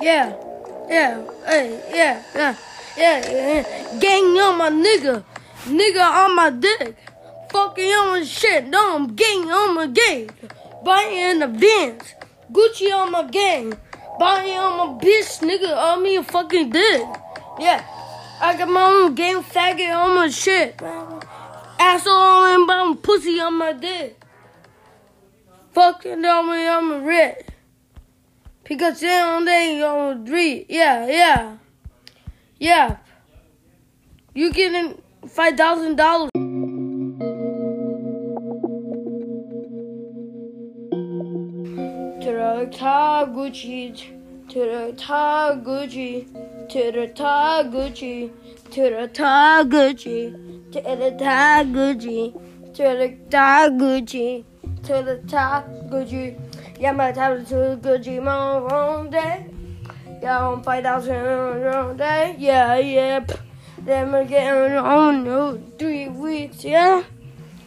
Yeah, yeah, hey, yeah, yeah, yeah, yeah. Gang on my nigga, nigga on my dick. Fucking on my shit, no, I'm gang on my gang. Buying the Benz, Gucci on my gang. Buying on my bitch, nigga, on me a fucking dick. Yeah, I got my own gang faggot on my shit. Asshole on my pussy on my dick. Fucking on me, I'm rich. Because then they on three. Yeah, yeah. Yeah. You getting five thousand dollars. To the top Gucci, to the top Gucci, to the top Gucci, to the top Gucci, to the top Gucci, to the top Gucci, to the Gucci. Yeah, my time to Gucci, my wrong day. Yeah, on five thousand wrong day. Yeah, yeah. Then we're getting on no three weeks. Yeah.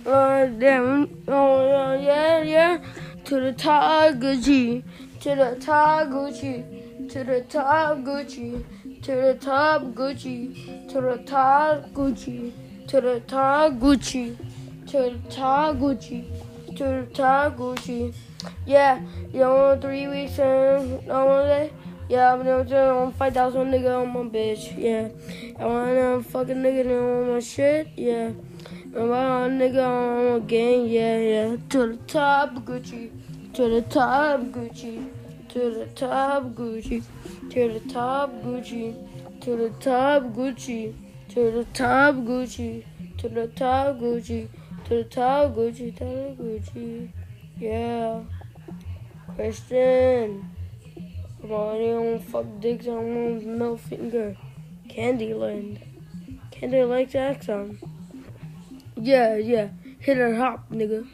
Uh, then oh yeah, yeah. To the top Gucci, to the top Gucci, to the top Gucci, to the top Gucci, to the top Gucci, to the top Gucci, to the top Gucci, to the top Gucci. Yeah, you know, three weeks and one day. Yeah, I'm gonna on five thousand nigga on my bitch. Yeah, I want a fucking nigga on my shit. Yeah, I want a nigga on my gang. Yeah, yeah. To the top Gucci, to the top Gucci, to the top Gucci, to the top Gucci, to the top Gucci, to the top Gucci, to the top Gucci, to the top Gucci, to the Gucci. Yeah. Christian. Come on, you don't fuck dicks on middle finger. Candyland. Candy like that song. Yeah, yeah. Hit her hop, nigga.